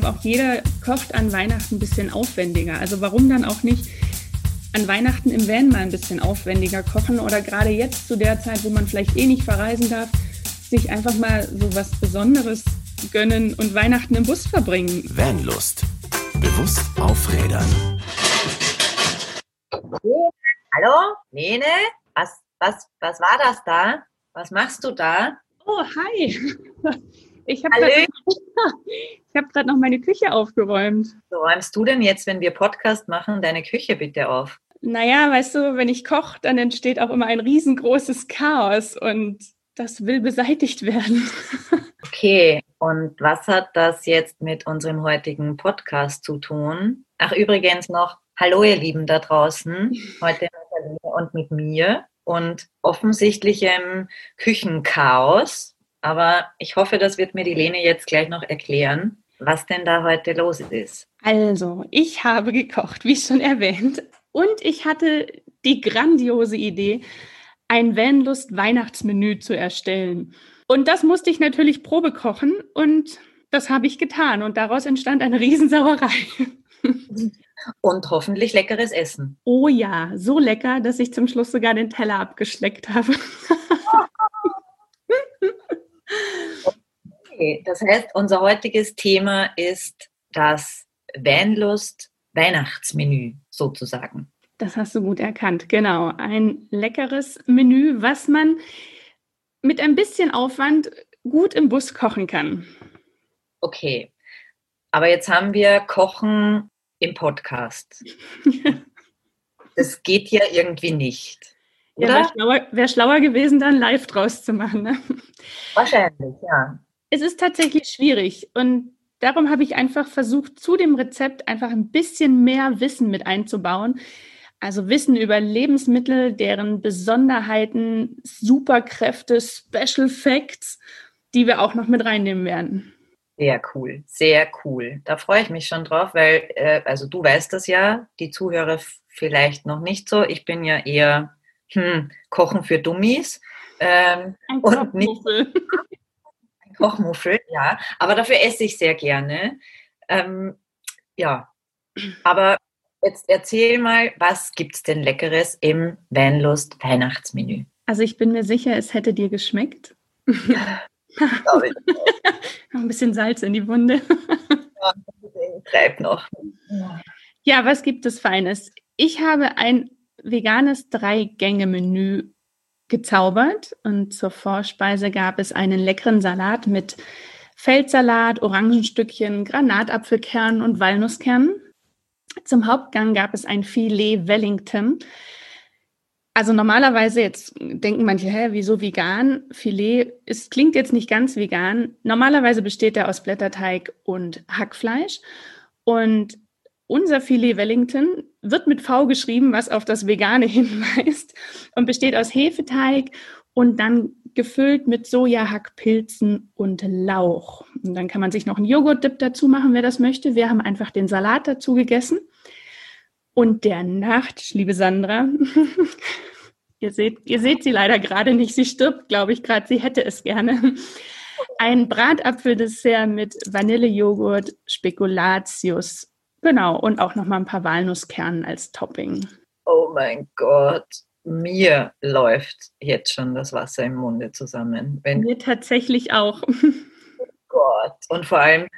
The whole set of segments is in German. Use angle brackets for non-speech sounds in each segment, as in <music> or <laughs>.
glaube, auch jeder kocht an Weihnachten ein bisschen aufwendiger. Also warum dann auch nicht an Weihnachten im Van mal ein bisschen aufwendiger kochen oder gerade jetzt zu der Zeit, wo man vielleicht eh nicht verreisen darf, sich einfach mal so was Besonderes gönnen und Weihnachten im Bus verbringen. Vanlust. Bewusst aufrädern. Hallo, Lene? Was, was, was war das da? Was machst du da? Oh, hi. <laughs> Ich habe gerade hab <laughs> noch meine Küche aufgeräumt. So räumst du denn jetzt, wenn wir Podcast machen, deine Küche bitte auf? Naja, weißt du, wenn ich koche, dann entsteht auch immer ein riesengroßes Chaos und das will beseitigt werden. <laughs> Okay, und was hat das jetzt mit unserem heutigen Podcast zu tun? Ach, übrigens noch, hallo ihr Lieben da draußen, heute mit und mit mir und offensichtlichem Küchenchaos. Aber ich hoffe, das wird mir die Lene jetzt gleich noch erklären, was denn da heute los ist. Also, ich habe gekocht, wie schon erwähnt, und ich hatte die grandiose Idee, ein Vanlust Weihnachtsmenü zu erstellen. Und das musste ich natürlich Probe kochen und das habe ich getan und daraus entstand eine Riesensauerei. Und hoffentlich leckeres Essen. Oh ja, so lecker, dass ich zum Schluss sogar den Teller abgeschleckt habe. Okay, das heißt, unser heutiges Thema ist das Vanlust Weihnachtsmenü sozusagen. Das hast du gut erkannt, genau. Ein leckeres Menü, was man mit ein bisschen Aufwand gut im Bus kochen kann. Okay, aber jetzt haben wir Kochen im Podcast. <laughs> das geht ja irgendwie nicht. Oder? Ja, wäre schlauer, wär schlauer, gewesen, dann live draus zu machen. Ne? Wahrscheinlich, ja. Es ist tatsächlich schwierig und darum habe ich einfach versucht, zu dem Rezept einfach ein bisschen mehr Wissen mit einzubauen. Also Wissen über Lebensmittel, deren Besonderheiten, Superkräfte, Special Facts, die wir auch noch mit reinnehmen werden. Sehr cool, sehr cool. Da freue ich mich schon drauf, weil, äh, also du weißt das ja, die Zuhörer vielleicht noch nicht so. Ich bin ja eher hm, Kochen für Dummies. Ähm, ein Kochmuffel. Kochmuffel, ja. Aber dafür esse ich sehr gerne. Ähm, ja, aber Jetzt erzähl mal, was gibt es denn Leckeres im Vanlust Weihnachtsmenü? Also ich bin mir sicher, es hätte dir geschmeckt. <laughs> ein bisschen Salz in die Wunde. ja, bleibt noch. Ja, was gibt es Feines? Ich habe ein veganes Drei-Gänge-Menü gezaubert und zur Vorspeise gab es einen leckeren Salat mit Feldsalat, Orangenstückchen, Granatapfelkernen und Walnusskernen. Zum Hauptgang gab es ein Filet Wellington. Also normalerweise jetzt denken manche, hä, wieso vegan? Filet ist, klingt jetzt nicht ganz vegan. Normalerweise besteht er aus Blätterteig und Hackfleisch. Und unser Filet Wellington wird mit V geschrieben, was auf das Vegane <laughs> hinweist und besteht aus Hefeteig und dann gefüllt mit Sojahackpilzen und Lauch. Und dann kann man sich noch einen Joghurt-Dip dazu machen, wer das möchte. Wir haben einfach den Salat dazu gegessen. Und der Nacht, liebe Sandra, <laughs> ihr, seht, ihr seht sie leider gerade nicht, sie stirbt, glaube ich, gerade, sie hätte es gerne. Ein Bratapfeldessert mit Vanillejoghurt, Spekulatius, genau, und auch nochmal ein paar Walnusskernen als Topping. Oh mein Gott mir läuft jetzt schon das Wasser im Munde zusammen. Wenn mir tatsächlich auch. Oh <laughs> Gott. Und vor allem,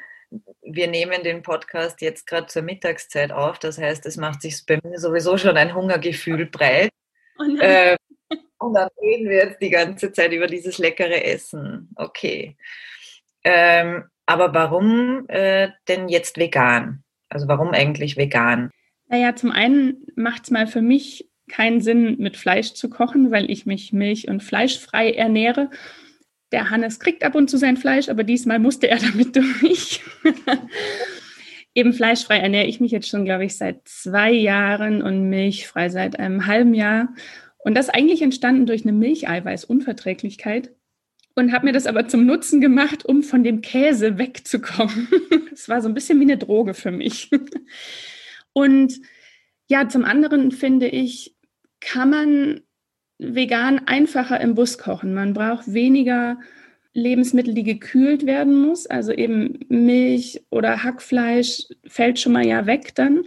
wir nehmen den Podcast jetzt gerade zur Mittagszeit auf. Das heißt, es macht sich bei mir sowieso schon ein Hungergefühl breit. Und dann, äh, und dann reden wir jetzt die ganze Zeit über dieses leckere Essen. Okay. Ähm, aber warum äh, denn jetzt vegan? Also warum eigentlich vegan? Naja, zum einen macht es mal für mich keinen Sinn, mit Fleisch zu kochen, weil ich mich milch- und fleischfrei ernähre. Der Hannes kriegt ab und zu sein Fleisch, aber diesmal musste er <laughs> damit durch. <laughs> Eben fleischfrei ernähre ich mich jetzt schon, glaube ich, seit zwei Jahren und milchfrei seit einem halben Jahr. Und das eigentlich entstanden durch eine Milcheiweißunverträglichkeit und habe mir das aber zum Nutzen gemacht, um von dem Käse wegzukommen. <laughs> Es war so ein bisschen wie eine Droge für mich. <laughs> Und ja, zum anderen finde ich, kann man vegan einfacher im Bus kochen. Man braucht weniger Lebensmittel, die gekühlt werden muss, also eben Milch oder Hackfleisch fällt schon mal ja weg dann,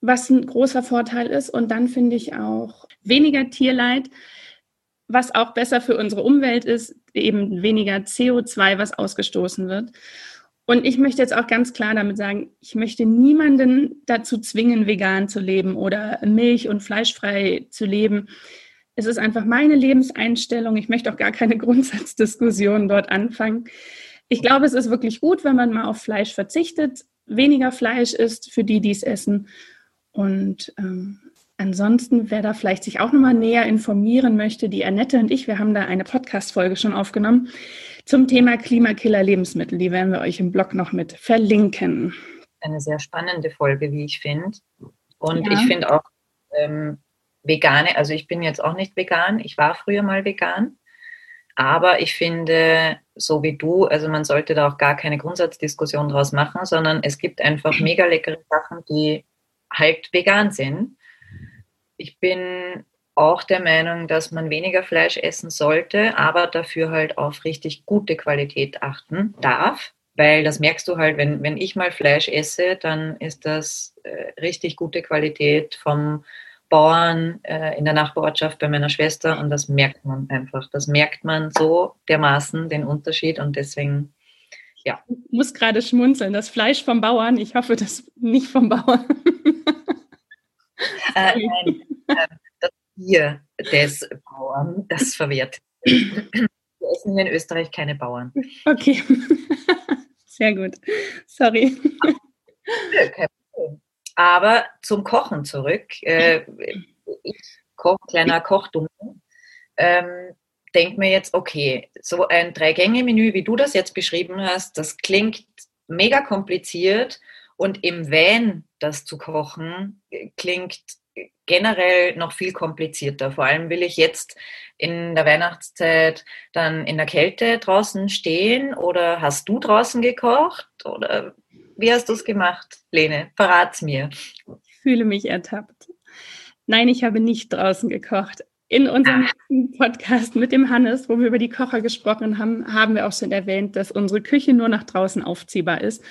was ein großer Vorteil ist. Und dann finde ich auch weniger Tierleid, was auch besser für unsere Umwelt ist, eben weniger CO2, was ausgestoßen wird. Und ich möchte jetzt auch ganz klar damit sagen, ich möchte niemanden dazu zwingen, vegan zu leben oder milch- und fleischfrei zu leben. Es ist einfach meine Lebenseinstellung. Ich möchte auch gar keine <laughs> Grundsatzdiskussion dort anfangen. Ich glaube, es ist wirklich gut, wenn man mal auf Fleisch verzichtet, weniger Fleisch isst für die, die es essen. Und ähm, ansonsten, wer da vielleicht sich auch nochmal näher informieren möchte, die Annette und ich, wir haben da eine Podcast-Folge schon aufgenommen zum Thema Klimakiller Lebensmittel. Die werden wir euch im Blog noch mit verlinken. Eine sehr spannende Folge, wie ich finde. Und ja. ich finde auch ähm, vegane, also ich bin jetzt auch nicht vegan, ich war früher mal vegan. Aber ich finde, so wie du, also man sollte da auch gar keine Grundsatzdiskussion draus machen, sondern es gibt einfach mega leckere Sachen, die halt vegan sind. Ich bin auch der Meinung, dass man weniger Fleisch essen sollte, aber dafür halt auf richtig gute Qualität achten darf. Weil das merkst du halt, wenn, wenn ich mal Fleisch esse, dann ist das äh, richtig gute Qualität vom Bauern äh, in der Nachbarortschaft bei meiner Schwester und das merkt man einfach. Das merkt man so dermaßen den Unterschied und deswegen, ja. Ich muss gerade schmunzeln. Das Fleisch vom Bauern, ich hoffe, das nicht vom Bauern. <laughs> äh, nein, äh, das Bier des Bauern, das verwehrt. Wir essen in Österreich keine Bauern. Okay. <laughs> Sehr gut. Sorry. Kein Problem. Aber zum Kochen zurück. Äh, ich koche, kleiner Kochdummel. Ähm, denke mir jetzt, okay, so ein Drei-Gänge-Menü, wie du das jetzt beschrieben hast, das klingt mega kompliziert und im Van das zu kochen, klingt generell noch viel komplizierter. Vor allem will ich jetzt in der Weihnachtszeit dann in der Kälte draußen stehen oder hast du draußen gekocht oder wie hast du es gemacht, Lene? Verrat's mir. Ich fühle mich ertappt. Nein, ich habe nicht draußen gekocht. In unserem ah. Podcast mit dem Hannes, wo wir über die Kocher gesprochen haben, haben wir auch schon erwähnt, dass unsere Küche nur nach draußen aufziehbar ist.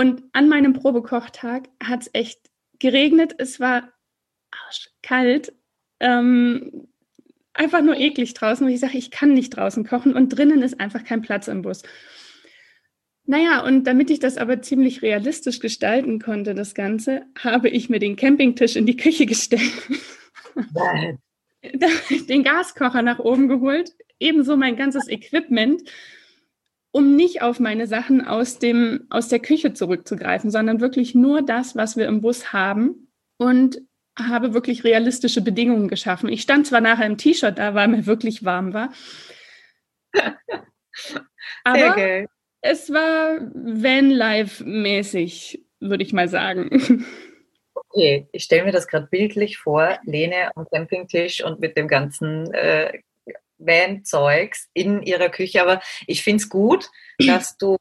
Und an meinem Probekochtag hat es echt geregnet. Es war arschkalt. Ähm, einfach nur eklig draußen, wo ich sage, ich kann nicht draußen kochen und drinnen ist einfach kein Platz im Bus. Naja, und damit ich das aber ziemlich realistisch gestalten konnte, das Ganze, habe ich mir den Campingtisch in die Küche gestellt. <laughs> den Gaskocher nach oben geholt, ebenso mein ganzes Equipment, um nicht auf meine Sachen aus, dem, aus der Küche zurückzugreifen, sondern wirklich nur das, was wir im Bus haben. Und habe wirklich realistische Bedingungen geschaffen. Ich stand zwar nachher im T-Shirt da, weil mir wirklich warm war. <laughs> aber es war Vanlife-mäßig, würde ich mal sagen. Okay, ich stelle mir das gerade bildlich vor, Lene am Campingtisch und mit dem ganzen äh, Van-Zeugs in ihrer Küche. Aber ich finde es gut, dass du,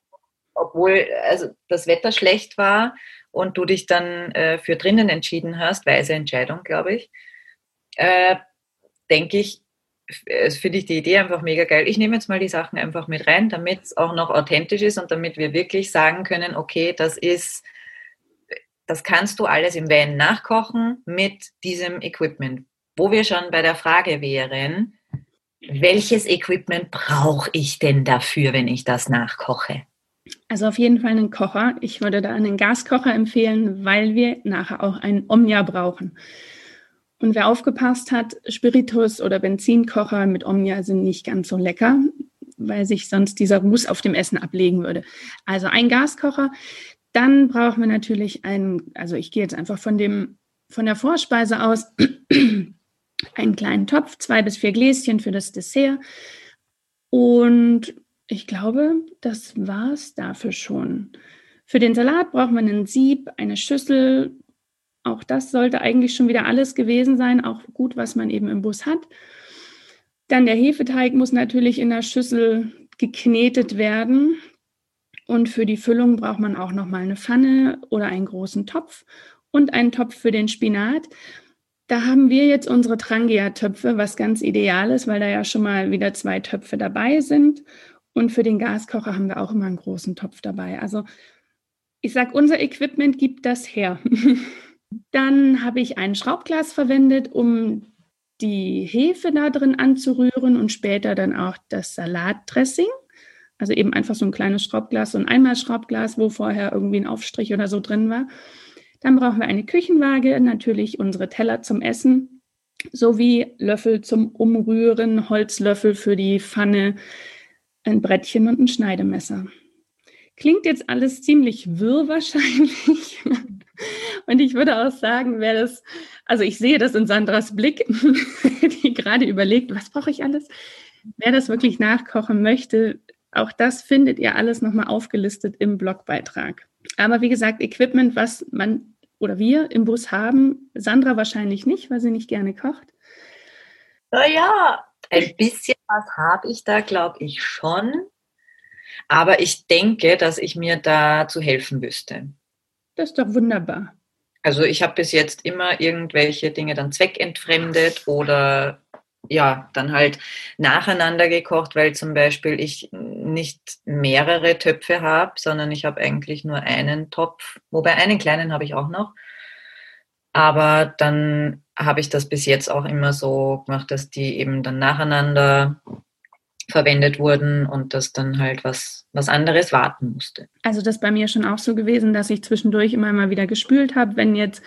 obwohl also das Wetter schlecht war und du dich dann äh, für drinnen entschieden hast, weise Entscheidung, glaube ich, äh, denke ich, äh, finde ich die Idee einfach mega geil. Ich nehme jetzt mal die Sachen einfach mit rein, damit es auch noch authentisch ist und damit wir wirklich sagen können, okay, das ist, das kannst du alles im Van nachkochen mit diesem Equipment. Wo wir schon bei der Frage wären, welches Equipment brauche ich denn dafür, wenn ich das nachkoche? Also auf jeden Fall einen Kocher. Ich würde da einen Gaskocher empfehlen, weil wir nachher auch einen Omnia brauchen. Und wer aufgepasst hat, Spiritus oder Benzinkocher mit Omnia sind nicht ganz so lecker, weil sich sonst dieser Ruß auf dem Essen ablegen würde. Also ein Gaskocher. Dann brauchen wir natürlich einen, also ich gehe jetzt einfach von dem, von der Vorspeise aus, einen kleinen Topf, zwei bis vier Gläschen für das Dessert. Und ich glaube, das war es dafür schon. Für den Salat braucht man ein Sieb, eine Schüssel, auch das sollte eigentlich schon wieder alles gewesen sein, auch gut, was man eben im Bus hat. Dann der Hefeteig muss natürlich in der Schüssel geknetet werden. Und für die Füllung braucht man auch noch mal eine Pfanne oder einen großen Topf und einen Topf für den Spinat. Da haben wir jetzt unsere Trangia-Töpfe, was ganz ideal ist, weil da ja schon mal wieder zwei Töpfe dabei sind. Und für den Gaskocher haben wir auch immer einen großen Topf dabei. Also ich sage, unser Equipment gibt das her. <laughs> Dann habe ich ein Schraubglas verwendet, um die Hefe da drin anzurühren und später dann auch das Salatdressing. Also eben einfach so ein kleines Schraubglas, so ein Einmalschraubglas, wo vorher irgendwie ein Aufstrich oder so drin war. Dann brauchen wir eine Küchenwaage, natürlich unsere Teller zum Essen, sowie Löffel zum Umrühren, Holzlöffel für die Pfanne, ein Brettchen und ein Schneidemesser. Klingt jetzt alles ziemlich wirr wahrscheinlich. <laughs> Und ich würde auch sagen, wer das, also ich sehe das in Sandras Blick, <laughs> die gerade überlegt, was brauche ich alles? Wer das wirklich nachkochen möchte, auch das findet ihr alles nochmal aufgelistet im Blogbeitrag. Aber wie gesagt, Equipment, was man oder wir im Bus haben, Sandra wahrscheinlich nicht, weil sie nicht gerne kocht. Naja, ein bisschen was habe ich da, glaube ich, schon. Aber ich denke, dass ich mir da zu helfen wüsste. Das ist doch wunderbar. Also ich habe bis jetzt immer irgendwelche Dinge dann zweckentfremdet oder ja, dann halt nacheinander gekocht, weil zum Beispiel ich nicht mehrere Töpfe habe, sondern ich habe eigentlich nur einen Topf, wobei einen kleinen habe ich auch noch. Aber dann habe ich das bis jetzt auch immer so gemacht, dass die eben dann nacheinander verwendet wurden und dass dann halt was, was anderes warten musste. Also das bei mir schon auch so gewesen, dass ich zwischendurch immer mal wieder gespült habe, wenn jetzt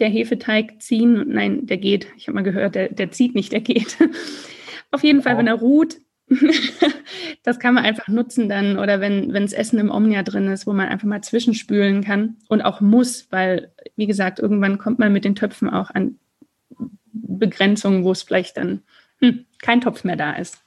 der Hefeteig ziehen, nein, der geht, ich habe mal gehört, der, der zieht nicht, der geht. <laughs> Auf jeden Fall, wenn er ruht, <laughs> das kann man einfach nutzen dann oder wenn das Essen im Omnia drin ist, wo man einfach mal zwischenspülen kann und auch muss, weil, wie gesagt, irgendwann kommt man mit den Töpfen auch an Begrenzungen, wo es vielleicht dann hm, kein Topf mehr da ist.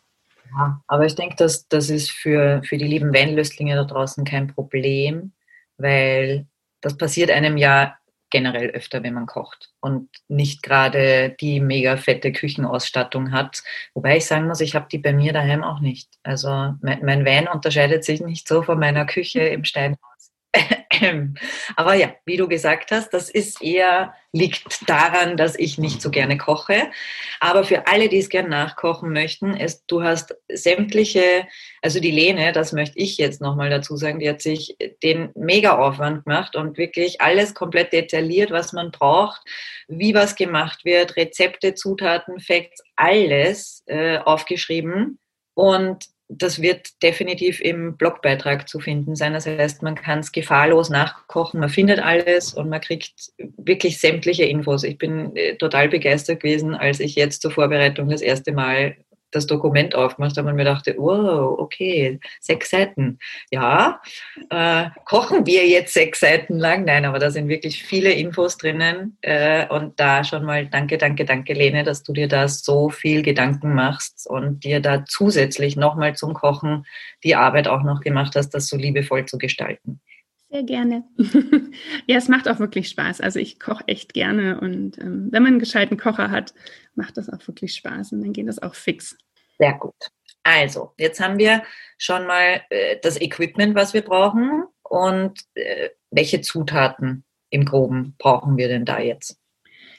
Ja, aber ich denke, dass das ist für, für die lieben Weinlöstlinge da draußen kein Problem, weil das passiert einem ja generell öfter, wenn man kocht und nicht gerade die mega fette Küchenausstattung hat. Wobei ich sagen muss, ich habe die bei mir daheim auch nicht. Also mein, mein Wein unterscheidet sich nicht so von meiner Küche im Steinhaus. <laughs> <clears throat> Aber ja, wie du gesagt hast, das ist eher, liegt daran, dass ich nicht so gerne koche. Aber für alle, die es gerne nachkochen möchten, ist, du hast sämtliche, also die Lene, das möchte ich jetzt nochmal dazu sagen, die hat sich den Mega-Aufwand gemacht und wirklich alles komplett detailliert, was man braucht, wie was gemacht wird, Rezepte, Zutaten, Facts, alles äh, aufgeschrieben. Und das wird definitiv im Blogbeitrag zu finden sein. Das heißt, man kann es gefahrlos nachkochen, man findet alles und man kriegt wirklich sämtliche Infos. Ich bin äh, total begeistert gewesen, als ich jetzt zur Vorbereitung das erste Mal das Dokument aufgemacht habe und mir dachte, wow, okay, sechs Seiten. Ja, äh, kochen wir jetzt sechs Seiten lang? Nein, aber da sind wirklich viele Infos drinnen. Äh, und da schon mal danke, danke, danke, Lene, dass du dir da so viel Gedanken machst und dir da zusätzlich nochmal zum Kochen die Arbeit auch noch gemacht hast, das so liebevoll zu gestalten. Sehr gerne. <laughs> ja, es macht auch wirklich Spaß. Also ich koche echt gerne und ähm, wenn man einen gescheiten Kocher hat, macht das auch wirklich Spaß und dann geht das auch fix. Sehr gut. Also, jetzt haben wir schon mal äh, das Equipment, was wir brauchen und äh, welche Zutaten im Groben brauchen wir denn da jetzt?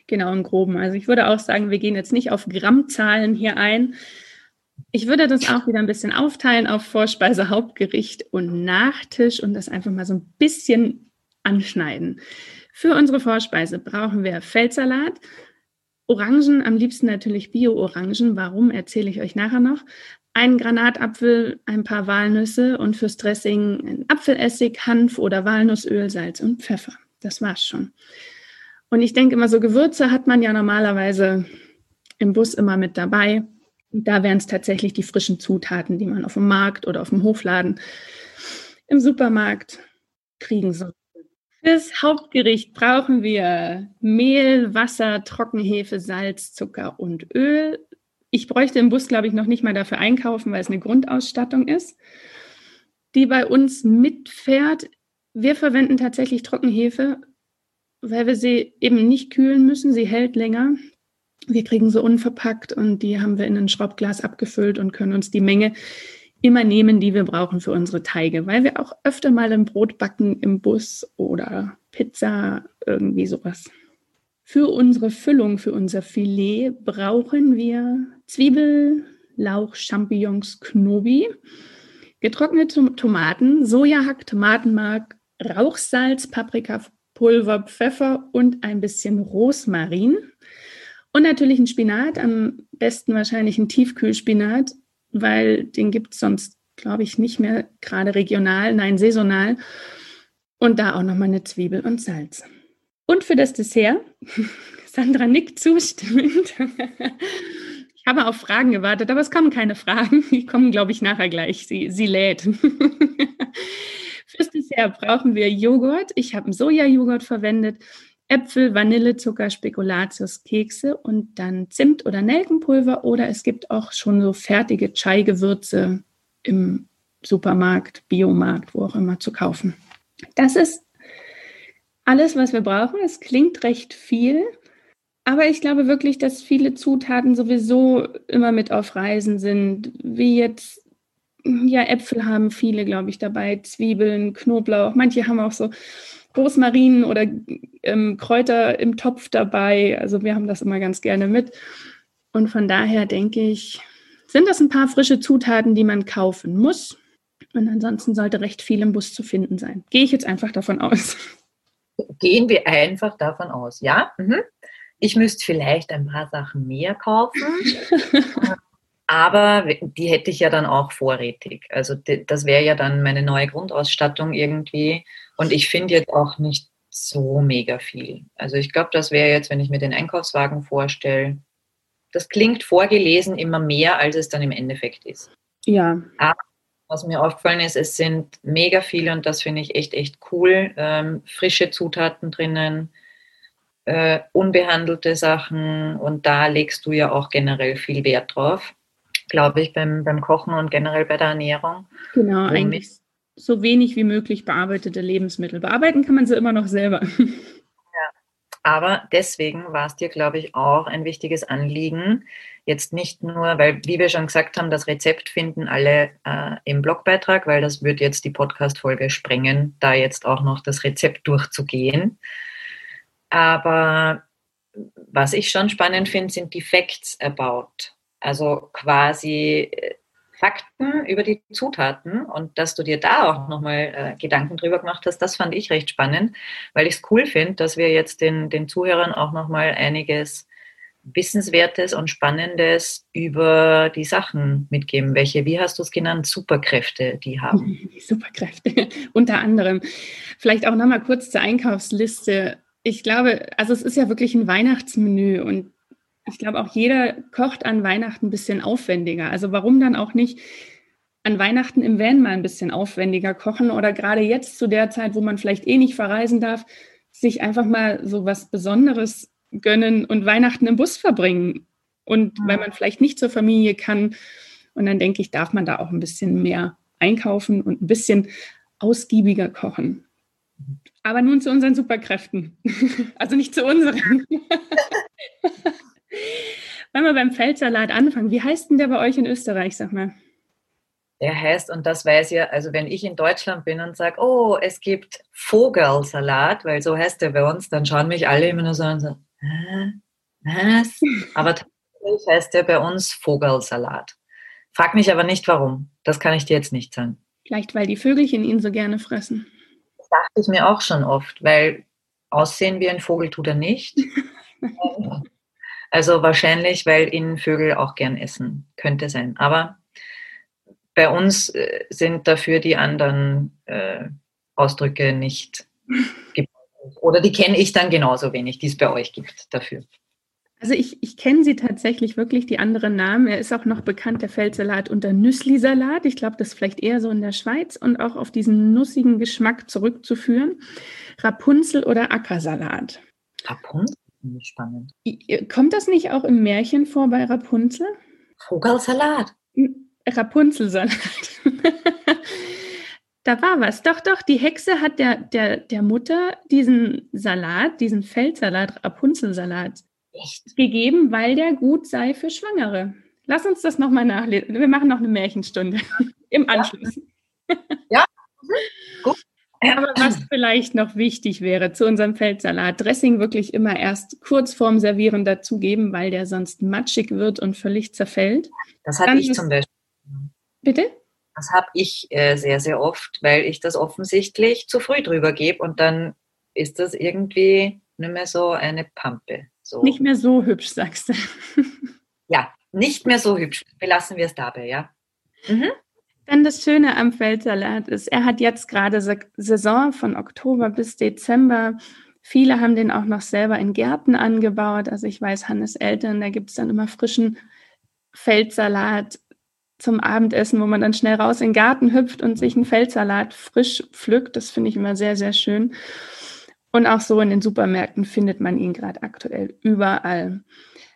Genau, im Groben. Also ich würde auch sagen, wir gehen jetzt nicht auf Grammzahlen hier ein, ich würde das auch wieder ein bisschen aufteilen auf Vorspeise, Hauptgericht und Nachtisch und das einfach mal so ein bisschen anschneiden. Für unsere Vorspeise brauchen wir Feldsalat, Orangen, am liebsten natürlich Bio-Orangen. Warum, erzähle ich euch nachher noch. Einen Granatapfel, ein paar Walnüsse und fürs Dressing ein Apfelessig, Hanf oder Walnussöl, Salz und Pfeffer. Das war's schon. Und ich denke immer, so Gewürze hat man ja normalerweise im Bus immer mit dabei. Da wären es tatsächlich die frischen Zutaten, die man auf dem Markt oder auf dem Hofladen im Supermarkt kriegen soll. Fürs Hauptgericht brauchen wir Mehl, Wasser, Trockenhefe, Salz, Zucker und Öl. Ich bräuchte im Bus, glaube ich, noch nicht mal dafür einkaufen, weil es eine Grundausstattung ist, die bei uns mitfährt. Wir verwenden tatsächlich Trockenhefe, weil wir sie eben nicht kühlen müssen. Sie hält länger wir kriegen sie unverpackt und die haben wir in ein Schraubglas abgefüllt und können uns die Menge immer nehmen, die wir brauchen für unsere Teige, weil wir auch öfter mal ein Brot backen im Bus oder Pizza, irgendwie sowas. Für unsere Füllung, für unser Filet brauchen wir Zwiebel, Lauch, Champignons, Knobi, getrocknete Tomaten, Sojahack, Tomatenmark, Rauchsalz, Paprikapulver, Pfeffer und ein bisschen Rosmarin. Und natürlich ein Spinat, am besten wahrscheinlich ein Tiefkühlspinat, weil den gibt es sonst, glaube ich, nicht mehr gerade regional, nein, saisonal. Und da auch nochmal eine Zwiebel und Salz. Und für das Dessert, <laughs> Sandra nickt zustimmend. <laughs> Ich habe auf Fragen gewartet, aber es kommen keine Fragen. Die kommen, glaube ich, nachher gleich. Sie, sie lädt. <laughs> Fürs Dessert brauchen wir Joghurt. Ich habe einen Sojajoghurt verwendet, Äpfel, Vanillezucker, Spekulatius, Kekse und dann Zimt oder Nelkenpulver. Oder es gibt auch schon so fertige Chai-Gewürze im Supermarkt, Biomarkt, wo auch immer zu kaufen. Das ist alles, was wir brauchen. Es klingt recht viel, aber ich glaube wirklich, dass viele Zutaten sowieso immer mit auf Reisen sind, wie jetzt ja, Äpfel haben viele, glaube ich, dabei, Zwiebeln, Knoblauch. Manche haben auch so Rosmarin oder ähm, Kräuter im Topf dabei. Also wir haben das immer ganz gerne mit. Und von daher denke ich, sind das ein paar frische Zutaten, die man kaufen muss. Und ansonsten sollte recht viel im Bus zu finden sein. Gehe ich jetzt einfach davon aus. <laughs> Gehen wir einfach davon aus, ja? Mhm. Ich müsste vielleicht ein paar Sachen mehr kaufen, <laughs> aber die hätte ich ja dann auch vorrätig. Also das wäre ja dann meine neue Grundausstattung irgendwie. Und ich finde jetzt auch nicht so mega viel. Also ich glaube, das wäre jetzt, wenn ich mir den Einkaufswagen vorstelle, das klingt vorgelesen immer mehr, als es dann im Endeffekt ist. Ja. Aber was mir aufgefallen ist, es sind mega viele und das finde ich echt, echt cool. Ähm, frische Zutaten drinnen, äh, unbehandelte Sachen und da legst du ja auch generell viel Wert drauf, glaube ich, beim, beim Kochen und generell bei der Ernährung. Genau, Womit eigentlich so wenig wie möglich bearbeitete Lebensmittel. Bearbeiten kann man sie immer noch selber. <laughs> Aber deswegen war es dir, glaube ich, auch ein wichtiges Anliegen, jetzt nicht nur, weil, wie wir schon gesagt haben, das Rezept finden alle äh, im Blogbeitrag, weil das wird jetzt die Podcast-Folge sprengen, da jetzt auch noch das Rezept durchzugehen. Aber was ich schon spannend finde, sind die Facts about. Also quasi äh, Fakten über die Zutaten und dass du dir da auch nochmal äh, Gedanken drüber gemacht hast, das fand ich recht spannend, weil ich es cool finde, dass wir jetzt den, den Zuhörern auch nochmal einiges Wissenswertes und Spannendes über die Sachen mitgeben. Welche, wie hast du es genannt, Superkräfte die haben? <laughs> Die Superkräfte, <laughs> unter anderem. Vielleicht auch nochmal kurz zur Einkaufsliste. Ich glaube, also es ist ja wirklich ein Weihnachtsmenü und ich glaube, auch jeder kocht an Weihnachten ein bisschen aufwendiger. Also warum dann auch nicht an Weihnachten im Van mal ein bisschen aufwendiger kochen oder gerade jetzt zu der Zeit, wo man vielleicht eh nicht verreisen darf, sich einfach mal so was Besonderes gönnen und Weihnachten im Bus verbringen. Und weil man vielleicht nicht zur Familie kann. Und dann denke ich, darf man da auch ein bisschen mehr einkaufen und ein bisschen ausgiebiger kochen. Aber nun zu unseren Superkräften. <laughs> Also nicht zu unseren. <laughs> Wir beim Feldsalat anfangen? Wie heißt denn der bei euch in Österreich, sag mal? Der heißt, und das weiß ja, also wenn ich in Deutschland bin und sage, oh, es gibt Vogelsalat, weil so heißt der bei uns, dann schauen mich alle immer nur so an, so, was? Aber tatsächlich heißt der bei uns Vogelsalat. Frag mich aber nicht warum. Das kann ich dir jetzt nicht sagen. Vielleicht, weil die Vögelchen ihn so gerne fressen. Das dachte ich mir auch schon oft, weil aussehen wie ein Vogel tut er nicht. <laughs> Also wahrscheinlich, weil ihn Vögel auch gern essen, könnte sein. Aber bei uns äh, sind dafür die anderen äh, Ausdrücke nicht gebraucht. Oder die kenne ich dann genauso wenig, die es bei euch gibt dafür. Also ich, ich kenne sie tatsächlich wirklich, die anderen Namen. Er ist auch noch bekannt, der Feldsalat unter Nüsslisalat. Ich glaube, das ist vielleicht eher so in der Schweiz und auch auf diesen nussigen Geschmack zurückzuführen. Rapunzel oder Ackersalat. Rapunzel? Ziemlich spannend. Kommt das nicht auch im Märchen vor bei Rapunzel? Vogelsalat. Rapunzelsalat. <laughs> da war was. Doch, doch, die Hexe hat der, der, der Mutter diesen Salat, diesen Feldsalat, Rapunzelsalat Echt? gegeben, weil der gut sei für Schwangere. Lass uns das nochmal nachlesen. Wir machen noch eine Märchenstunde <laughs> im Anschluss. Ja, ja. Vielleicht noch wichtig wäre zu unserem Feldsalat, Dressing wirklich immer erst kurz vorm Servieren dazugeben, weil der sonst matschig wird und völlig zerfällt. Das habe ich zum Beispiel. Bitte? Das habe ich äh, sehr, sehr oft, weil ich das offensichtlich zu früh drüber gebe und dann ist das irgendwie nicht mehr so eine Pampe. So. Nicht mehr so hübsch, sagst du. ja, nicht mehr so hübsch. Belassen wir es dabei, ja. Mhm. Dann das Schöne am Feldsalat ist, er hat jetzt gerade Saison von Oktober bis Dezember. Viele haben den auch noch selber in Gärten angebaut. Also ich weiß, Hannes Eltern, da gibt es dann immer frischen Feldsalat zum Abendessen, wo man dann schnell raus in den Garten hüpft und sich einen Feldsalat frisch pflückt. Das finde ich immer sehr, sehr schön. Und auch so in den Supermärkten findet man ihn gerade aktuell überall.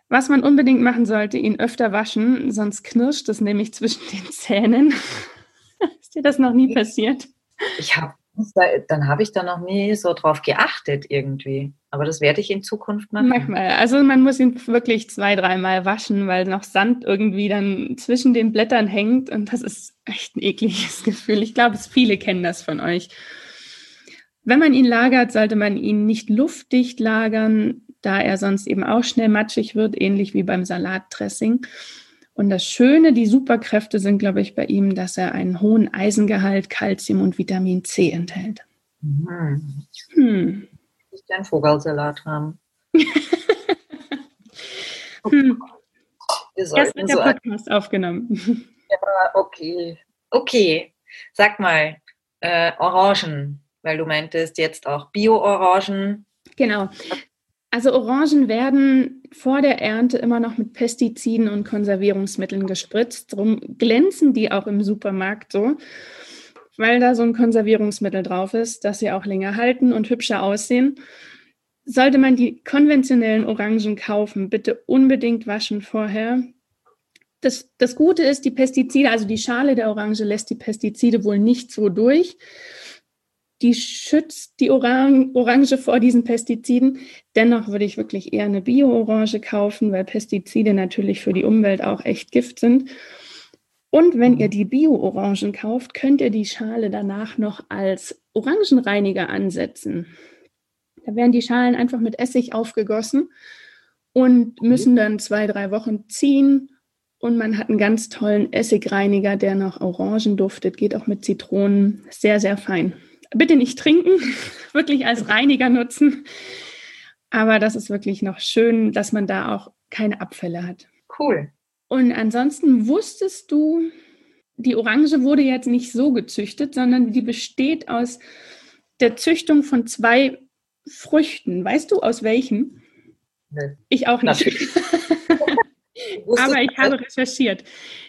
Was man unbedingt machen sollte, ihn öfter waschen, sonst knirscht es nämlich zwischen den Zähnen. <laughs> ist dir das noch nie passiert? Ich habe dann habe ich da noch nie so drauf geachtet irgendwie. Aber das werde ich in Zukunft machen. Manchmal. Also man muss ihn wirklich zwei, dreimal waschen, weil noch Sand irgendwie dann zwischen den Blättern hängt. Und das ist echt ein ekliges <laughs> Gefühl. Ich glaube, viele kennen das von euch. Wenn man ihn lagert, sollte man ihn nicht luftdicht lagern, da er sonst eben auch schnell matschig wird, ähnlich wie beim Salatdressing. Und das Schöne, die Superkräfte sind, glaube ich, bei ihm, dass er einen hohen Eisengehalt, Kalzium und Vitamin C enthält. Mhm. Hm. Ich einen Vogelsalat haben. <laughs> hm. Erst wird der so Podcast aufgenommen. Ja, okay. Okay. Sag mal, äh, Orangen, weil du meintest jetzt auch Bio-Orangen. Genau. Also Orangen werden vor der Ernte immer noch mit Pestiziden und Konservierungsmitteln gespritzt. Darum glänzen die auch im Supermarkt so, weil da so ein Konservierungsmittel drauf ist, dass sie auch länger halten und hübscher aussehen. Sollte man die konventionellen Orangen kaufen, bitte unbedingt waschen vorher. Das, das Gute ist, die Pestizide, also die Schale der Orange lässt die Pestizide wohl nicht so durch die schützt die Orang Orange vor diesen Pestiziden. Dennoch würde ich wirklich eher eine Bio-Orange kaufen, weil Pestizide natürlich für die Umwelt auch echt Gift sind. Und wenn ihr die Bio-Orangen kauft, könnt ihr die Schale danach noch als Orangenreiniger ansetzen. Da werden die Schalen einfach mit Essig aufgegossen und müssen dann zwei, drei Wochen ziehen. Und man hat einen ganz tollen Essigreiniger, der noch Orangen duftet, geht auch mit Zitronen. Sehr, sehr fein bitte nicht trinken, <laughs> wirklich als Reiniger nutzen. Aber das ist wirklich noch schön, dass man da auch keine Abfälle hat. Cool. Und ansonsten wusstest du, die Orange wurde jetzt nicht so gezüchtet, sondern die besteht aus der Züchtung von zwei Früchten. Weißt du, aus welchen? Nee. Ich auch nicht. <laughs> Aber ich habe recherchiert.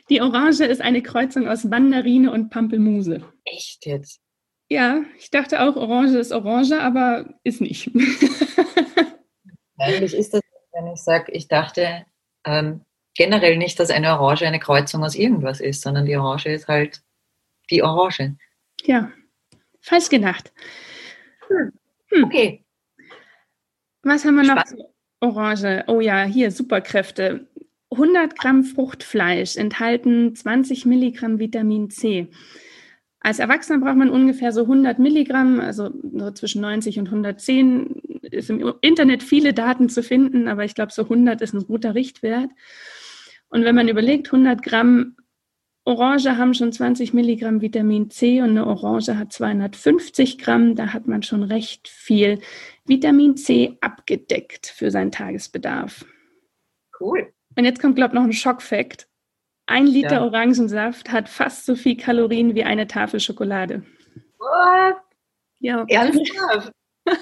Die Orange ist eine Kreuzung aus Mandarine und Pampelmuse. Echt jetzt? Ja, ich dachte auch, Orange ist Orange, aber ist nicht. Eigentlich ist das, wenn ich sage, ich dachte ähm, generell nicht, dass eine Orange eine Kreuzung aus irgendwas ist, sondern die Orange ist halt die Orange. Ja, falsch gedacht. Hm. Hm. Okay. Was haben wir noch? Orange. Oh ja, hier Superkräfte. 100 Gramm Fruchtfleisch enthalten 20 Milligramm Vitamin C. Als Erwachsener braucht man ungefähr so 100 Milligramm, also so zwischen 90 und 110 ist im Internet viele Daten zu finden, aber ich glaube, so 100 ist ein guter Richtwert. Und wenn man überlegt, 100 Gramm Orange haben schon 20 Milligramm Vitamin C und eine Orange hat 250 Gramm, da hat man schon recht viel Vitamin C abgedeckt für seinen Tagesbedarf. Cool. Und jetzt kommt, glaube ich, noch ein Schockfakt. Ein Liter ja. Orangensaft hat fast so viel Kalorien wie eine Tafel Schokolade. What? Ja. Ernsthaft? <laughs>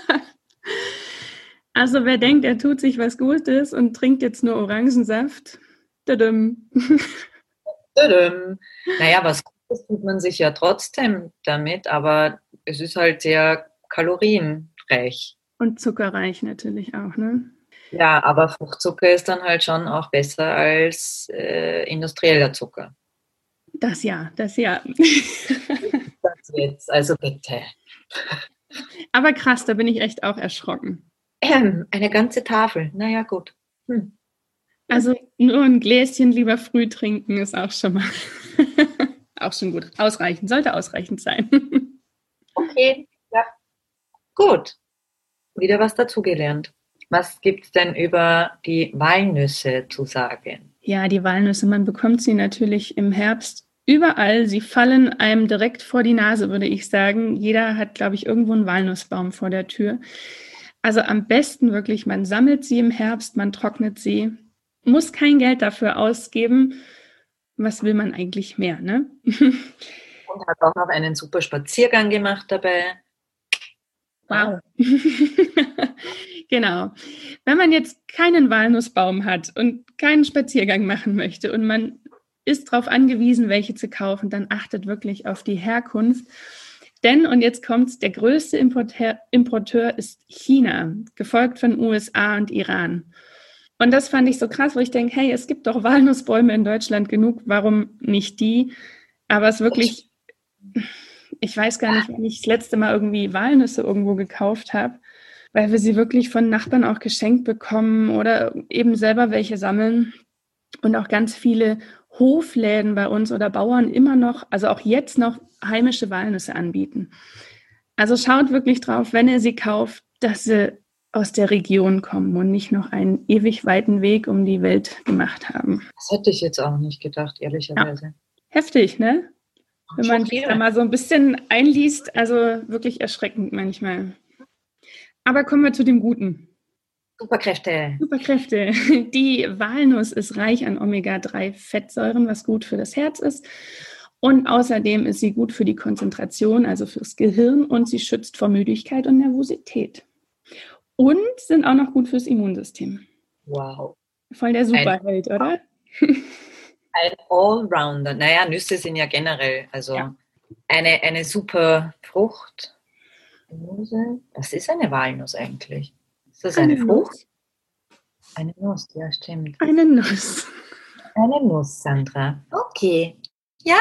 also wer denkt, er tut sich was Gutes und trinkt jetzt nur Orangensaft, dadum. <laughs> dadum. Naja, was Gutes tut man sich ja trotzdem damit, aber es ist halt sehr kalorienreich. Und zuckerreich natürlich auch, ne? Ja, aber Fruchtzucker ist dann halt schon auch besser als äh, industrieller Zucker. Das ja, das ja. <laughs> das jetzt, also bitte. Aber krass, da bin ich echt auch erschrocken. Ähm, eine ganze Tafel, naja, gut. Hm. Also nur ein Gläschen lieber früh trinken ist auch schon mal <laughs> auch schon gut. Ausreichend, sollte ausreichend sein. <laughs> okay, Gut. Wieder was dazugelernt. Was gibt es denn über die Walnüsse zu sagen? Ja, die Walnüsse, man bekommt sie natürlich im Herbst überall. Sie fallen einem direkt vor die Nase, würde ich sagen. Jeder hat, glaube ich, irgendwo einen Walnussbaum vor der Tür. Also am besten wirklich, man sammelt sie im Herbst, man trocknet sie, muss kein Geld dafür ausgeben. Was will man eigentlich mehr, ne? <laughs> Und hat auch noch einen super Spaziergang gemacht dabei. Wow. <laughs> genau. Wenn man jetzt keinen Walnussbaum hat und keinen Spaziergang machen möchte und man ist darauf angewiesen, welche zu kaufen, dann achtet wirklich auf die Herkunft. Denn, und jetzt kommt's, der größte Importeur, Importeur ist China, gefolgt von USA und Iran. Und das fand ich so krass, wo ich denke, hey, es gibt doch Walnussbäume in Deutschland genug, warum nicht die? Aber es wirklich, ich weiß gar nicht, wenn ich das letzte Mal irgendwie Walnüsse irgendwo gekauft habe, weil wir sie wirklich von Nachbarn auch geschenkt bekommen oder eben selber welche sammeln. Und auch ganz viele Hofläden bei uns oder Bauern immer noch, also auch jetzt noch heimische Walnüsse anbieten. Also schaut wirklich drauf, wenn ihr sie kauft, dass sie aus der Region kommen und nicht noch einen ewig weiten Weg um die Welt gemacht haben. Das hätte ich jetzt auch nicht gedacht, ehrlicherweise. Ja. Heftig, ne? Wenn man sich da mal so ein bisschen einliest, also wirklich erschreckend manchmal. Aber kommen wir zu dem Guten. Superkräfte. Superkräfte. <laughs> Die Walnuss ist reich an Omega-3-Fettsäuren, was gut für das Herz ist. Und außerdem ist sie gut für die Konzentration, also fürs Gehirn und sie schützt vor Müdigkeit und Nervosität. Und sind auch noch gut fürs Immunsystem. Wow. Voll der Superheld, oder? Ein Allrounder. Naja, Nüsse sind ja generell, also ja. Eine, eine super Frucht. Was ist eine Walnuss eigentlich? Ist das eine, eine Frucht? Nuss. Eine Nuss, ja, stimmt. Eine Nuss. Eine Nuss, Sandra. Okay. Ja,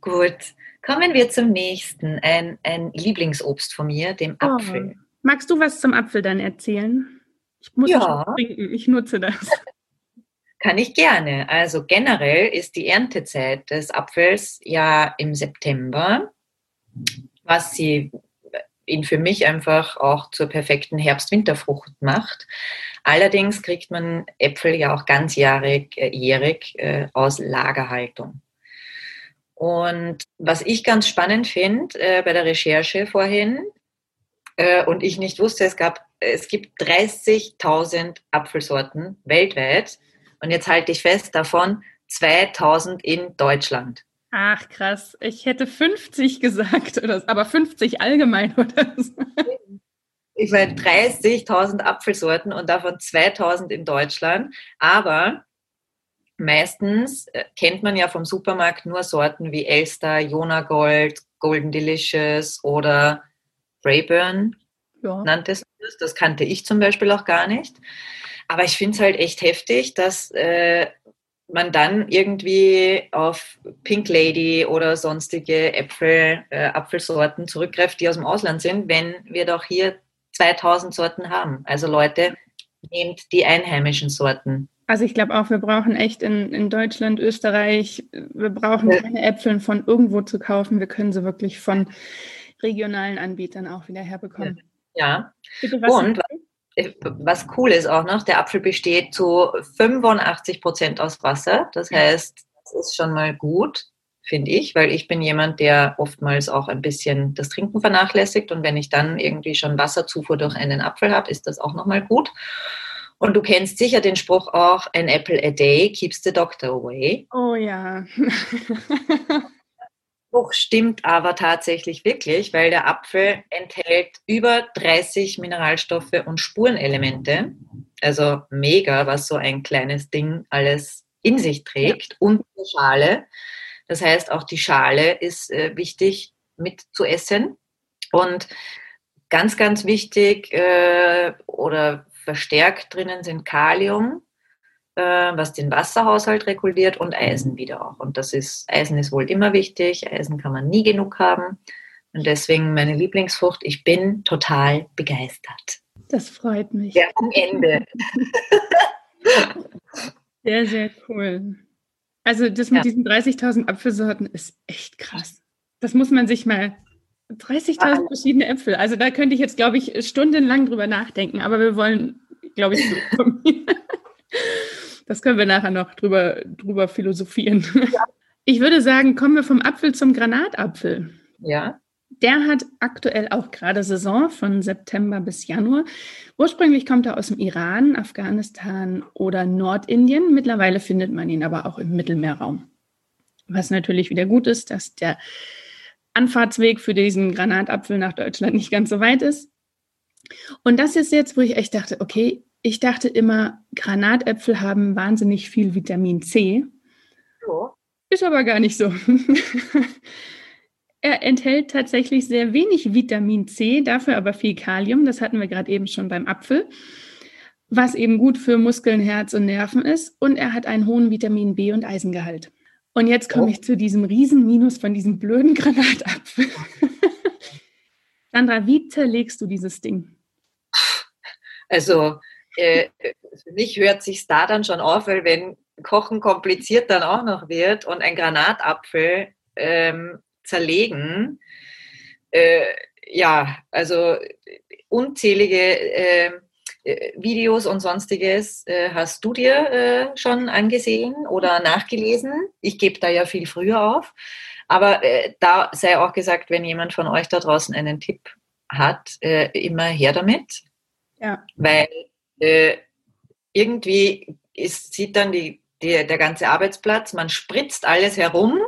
gut. Kommen wir zum nächsten. Ein, ein Lieblingsobst von mir, dem oh. Apfel. Magst du was zum Apfel dann erzählen? Ich muss ja. trinken, ich nutze das. Kann ich gerne. Also generell ist die Erntezeit des Apfels ja im September, was sie ihn für mich einfach auch zur perfekten Herbst-Winterfrucht macht. Allerdings kriegt man Äpfel ja auch ganzjährig äh, jährig, äh, aus Lagerhaltung. Und was ich ganz spannend finde äh, bei der Recherche vorhin, äh, und ich nicht wusste, es, gab, es gibt 30.000 Apfelsorten weltweit. Und jetzt halte ich fest, davon 2000 in Deutschland. Ach krass, ich hätte 50 gesagt, oder, aber 50 allgemein <laughs> oder so. Ich meine 30.000 Apfelsorten und davon 2000 in Deutschland. Aber meistens äh, kennt man ja vom Supermarkt nur Sorten wie Elster, Jona Gold, Golden Delicious oder Rayburn ja. nanntest du das. Das kannte ich zum Beispiel auch gar nicht. Aber ich finde es halt echt heftig, dass äh, man dann irgendwie auf Pink Lady oder sonstige Äpfel, äh, Apfelsorten zurückgreift, die aus dem Ausland sind, wenn wir doch hier 2000 Sorten haben. Also Leute, nehmt die einheimischen Sorten. Also ich glaube auch, wir brauchen echt in, in Deutschland, Österreich, wir brauchen ja. keine Äpfel von irgendwo zu kaufen. Wir können sie wirklich von regionalen Anbietern auch wieder herbekommen. Ja. Bitte, was Und was cool ist auch noch, der Apfel besteht zu 85 Prozent aus Wasser. Das heißt, das ist schon mal gut, finde ich, weil ich bin jemand, der oftmals auch ein bisschen das Trinken vernachlässigt. Und wenn ich dann irgendwie schon Wasserzufuhr durch einen Apfel habe, ist das auch nochmal gut. Und du kennst sicher den Spruch auch, an apple a day keeps the doctor away. Oh ja. <laughs> Spruch stimmt aber tatsächlich wirklich, weil der Apfel enthält über 30 Mineralstoffe und Spurenelemente. Also mega, was so ein kleines Ding alles in sich trägt. Ja. Und die Schale. Das heißt, auch die Schale ist äh, wichtig mit zu essen. Und ganz, ganz wichtig äh, oder verstärkt drinnen sind Kalium, äh, was den Wasserhaushalt reguliert und Eisen wieder auch. Und das ist, Eisen ist wohl immer wichtig. Eisen kann man nie genug haben. Und deswegen meine Lieblingsfrucht. Ich bin total begeistert. Das freut mich. Ja, am Ende. <laughs> sehr, sehr cool. Also das mit ja. diesen 30.000 Apfelsorten ist echt krass. Das muss man sich mal 30.000 verschiedene Äpfel. Also da könnte ich jetzt, glaube ich, stundenlang drüber nachdenken, aber wir wollen, glaube ich, <laughs> das können wir nachher noch drüber, drüber philosophieren. Ja. <laughs> Ich würde sagen, kommen wir vom Apfel zum Granatapfel. Ja. Der hat aktuell auch gerade Saison von September bis Januar. Ursprünglich kommt er aus dem Iran, Afghanistan oder Nordindien. Mittlerweile findet man ihn aber auch im Mittelmeerraum. Was natürlich wieder gut ist, dass der Anfahrtsweg für diesen Granatapfel nach Deutschland nicht ganz so weit ist. Und das ist jetzt, wo ich echt dachte, okay, ich dachte immer, Granatäpfel haben wahnsinnig viel Vitamin C. Ja. Ist aber gar nicht so. <laughs> er enthält tatsächlich sehr wenig Vitamin C, dafür aber viel Kalium. Das hatten wir gerade eben schon beim Apfel, was eben gut für Muskeln, Herz und Nerven ist. Und er hat einen hohen Vitamin B und Eisengehalt. Und jetzt komme oh. ich zu diesem Riesen-Minus von diesem blöden Granatapfel. <laughs> Sandra, wie zerlegst du dieses Ding? Also, äh, für mich hört sich da dann schon auf, weil wenn Kochen kompliziert dann auch noch wird und ein Granatapfel ähm, zerlegen, äh, ja, also unzählige äh, äh, Videos und sonstiges äh, hast du dir äh, schon angesehen oder nachgelesen? Ich gebe da ja viel früher auf. Aber äh, da sei auch gesagt, wenn jemand von euch da draußen einen Tipp hat, äh, immer her damit. Ja. Weil äh, irgendwie ist, sieht dann die, die, der ganze Arbeitsplatz, man spritzt alles herum.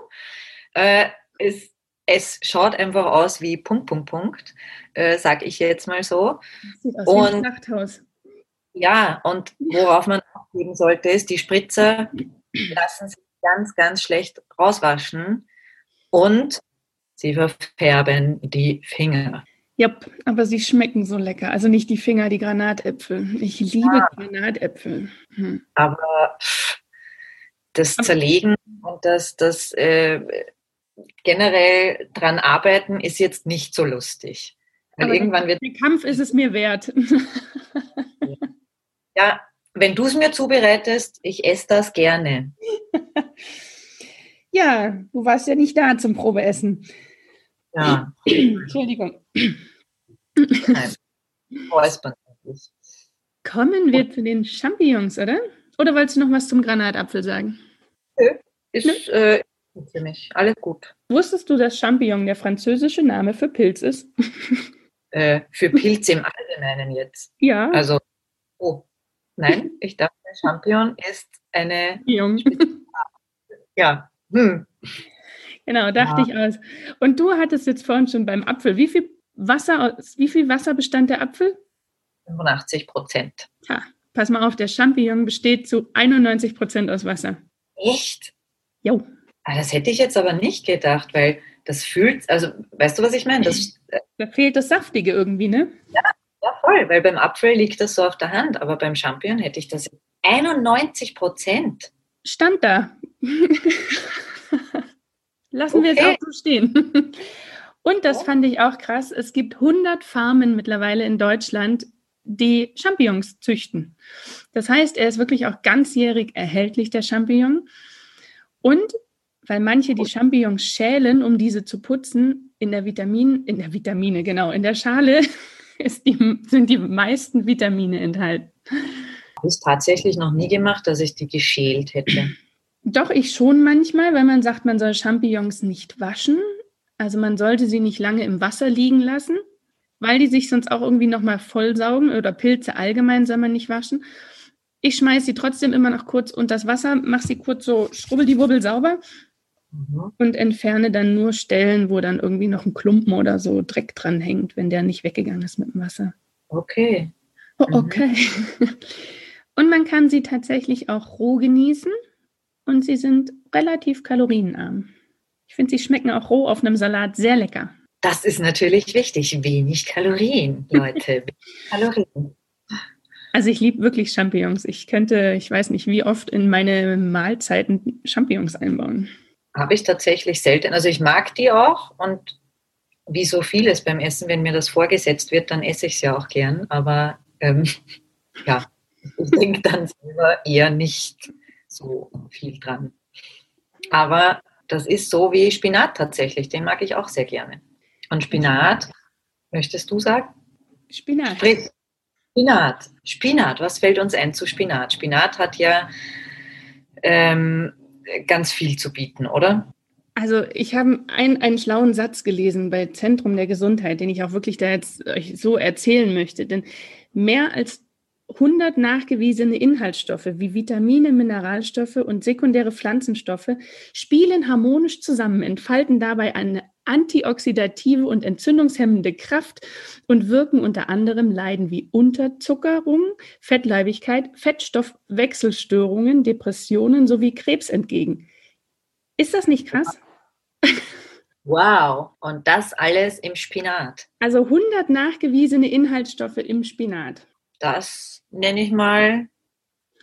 es, es schaut einfach aus wie Punkt, Punkt, Punkt, äh, sag ich jetzt mal so. sieht aus und, wie ein Schlachthaus. Ja, und worauf man achten sollte, ist, die Spritzer lassen sich ganz, ganz schlecht rauswaschen und sie verfärben die Finger. Ja, aber sie schmecken so lecker. Also nicht die Finger, die Granatäpfel. Ich liebe ja. Granatäpfel. Hm. Aber das Zerlegen und das, das äh, generell dran arbeiten ist jetzt nicht so lustig. Weil aber irgendwann wird der Kampf ist es mir wert. <laughs> ja, wenn du es mir zubereitest, ich esse das gerne. <laughs> ja, du warst ja nicht da zum Probeessen. Ja. <clears throat> Entschuldigung. Nein. Kommen wir zu den Champignons, oder? Oder wolltest du noch was zum Granatapfel sagen? Nö, ist, äh, für mich. Alles gut. Wusstest du, dass Champignon der französische Name für Pilz ist? <laughs> Äh, für Pilze im Allgemeinen jetzt. Ja. Also, oh, nein, <laughs> ich dachte, Champignon ist eine. <laughs> ja. Hm. Genau, dachte ja. ich aus. Und du hattest jetzt vorhin schon beim Apfel, wie viel Wasser, wie viel Wasser bestand der Apfel? 85 Prozent. Ja, pass mal auf, der Champignon besteht zu 91 Prozent aus Wasser. Echt? Jo. Ah, das hätte ich jetzt aber nicht gedacht, weil das fühlt, also weißt du, was ich meine? Das, äh, da fehlt das Saftige irgendwie, ne? Ja, ja, voll, weil beim Apfel liegt das so auf der Hand, aber beim Champignon hätte ich das 91 Prozent. Stand da. <laughs> Lassen okay. wir es auch so stehen. Und das fand ich auch krass. Es gibt 100 Farmen mittlerweile in Deutschland, die Champignons züchten. Das heißt, er ist wirklich auch ganzjährig erhältlich, der Champignon. Und weil manche die Champignons schälen, um diese zu putzen, in der Vitamin, in der Vitamine, genau, in der Schale <laughs> die, sind die meisten Vitamine enthalten. Habe ich tatsächlich noch nie gemacht, dass ich die geschält hätte. Doch, ich schon manchmal, weil man sagt, man soll Champignons nicht waschen. Also man sollte sie nicht lange im Wasser liegen lassen, weil die sich sonst auch irgendwie nochmal vollsaugen oder Pilze allgemein soll man nicht waschen. Ich schmeiße sie trotzdem immer noch kurz unter das Wasser, mache sie kurz so schrubbel die Wubbel sauber mhm. und entferne dann nur Stellen, wo dann irgendwie noch ein Klumpen oder so Dreck dran hängt, wenn der nicht weggegangen ist mit dem Wasser. Okay. Oh, mhm. okay. Mhm. <laughs> Und man kann sie tatsächlich auch roh genießen und sie sind relativ kalorienarm. Ich finde, sie schmecken auch roh auf einem Salat sehr lecker. Das ist natürlich wichtig. Wenig Kalorien, Leute. <laughs> Wenig Kalorien. Also ich liebe wirklich Champignons. Ich könnte, ich weiß nicht, wie oft in meine Mahlzeiten Champignons einbauen. Habe ich tatsächlich selten. Also ich mag die auch und wie so vieles beim Essen, wenn mir das vorgesetzt wird, dann esse ich es ja auch gern. Aber ähm, <laughs> ja, ich denke dann selber eher nicht so viel dran. Aber das ist so wie Spinat tatsächlich. Den mag ich auch sehr gerne. Und Spinat, möchtest du sagen? Spinat. Spinat. Spinat, was fällt uns ein zu Spinat? Spinat hat ja ähm, ganz viel zu bieten, oder? Also ich habe ein, einen schlauen Satz gelesen bei Zentrum der Gesundheit, den ich auch wirklich da jetzt euch so erzählen möchte. Denn mehr als 100 nachgewiesene Inhaltsstoffe wie Vitamine, Mineralstoffe und sekundäre Pflanzenstoffe spielen harmonisch zusammen, entfalten dabei eine antioxidative und entzündungshemmende Kraft und wirken unter anderem Leiden wie Unterzuckerung, Fettleibigkeit, Fettstoffwechselstörungen, Depressionen sowie Krebs entgegen. Ist das nicht krass? Wow, und das alles im Spinat. Also 100 nachgewiesene Inhaltsstoffe im Spinat. Das nenne ich mal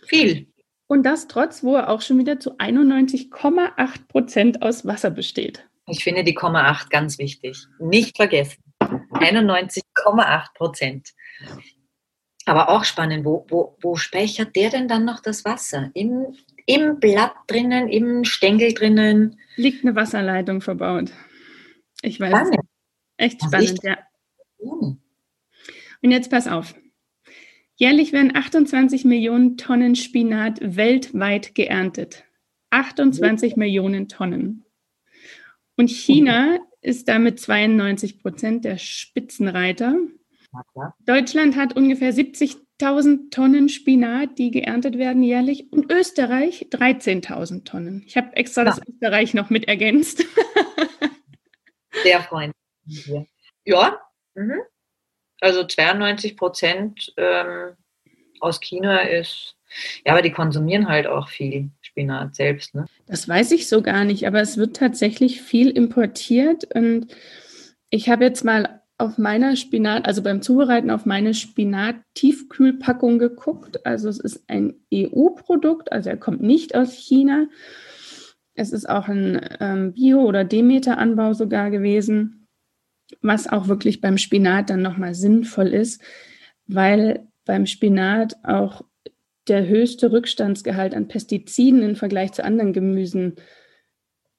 viel. Und das trotz, wo er auch schon wieder zu 91,8 Prozent aus Wasser besteht. Ich finde die Komma 8 ganz wichtig. Nicht vergessen. 91,8 Prozent. Aber auch spannend, wo, wo, wo speichert der denn dann noch das Wasser? Im, Im Blatt drinnen, im Stängel drinnen? Liegt eine Wasserleitung verbaut. Ich weiß. Spannend. Echt spannend, ja. Und jetzt pass auf. Jährlich werden 28 Millionen Tonnen Spinat weltweit geerntet. 28 Millionen Tonnen. Und China ist damit 92 Prozent der Spitzenreiter. Deutschland hat ungefähr 70.000 Tonnen Spinat, die geerntet werden jährlich. Und Österreich 13.000 Tonnen. Ich habe extra ja. das Österreich noch mit ergänzt. <laughs> Sehr freundlich. Ja, mhm. Also 92 Prozent ähm, aus China ist, ja, aber die konsumieren halt auch viel Spinat selbst. Ne? Das weiß ich so gar nicht, aber es wird tatsächlich viel importiert und ich habe jetzt mal auf meiner Spinat, also beim Zubereiten auf meine Spinat-Tiefkühlpackung geguckt. Also es ist ein EU-Produkt, also er kommt nicht aus China. Es ist auch ein ähm, Bio- oder Demeter-Anbau sogar gewesen, was auch wirklich beim Spinat dann nochmal sinnvoll ist, weil beim Spinat auch der höchste Rückstandsgehalt an Pestiziden im Vergleich zu anderen Gemüsen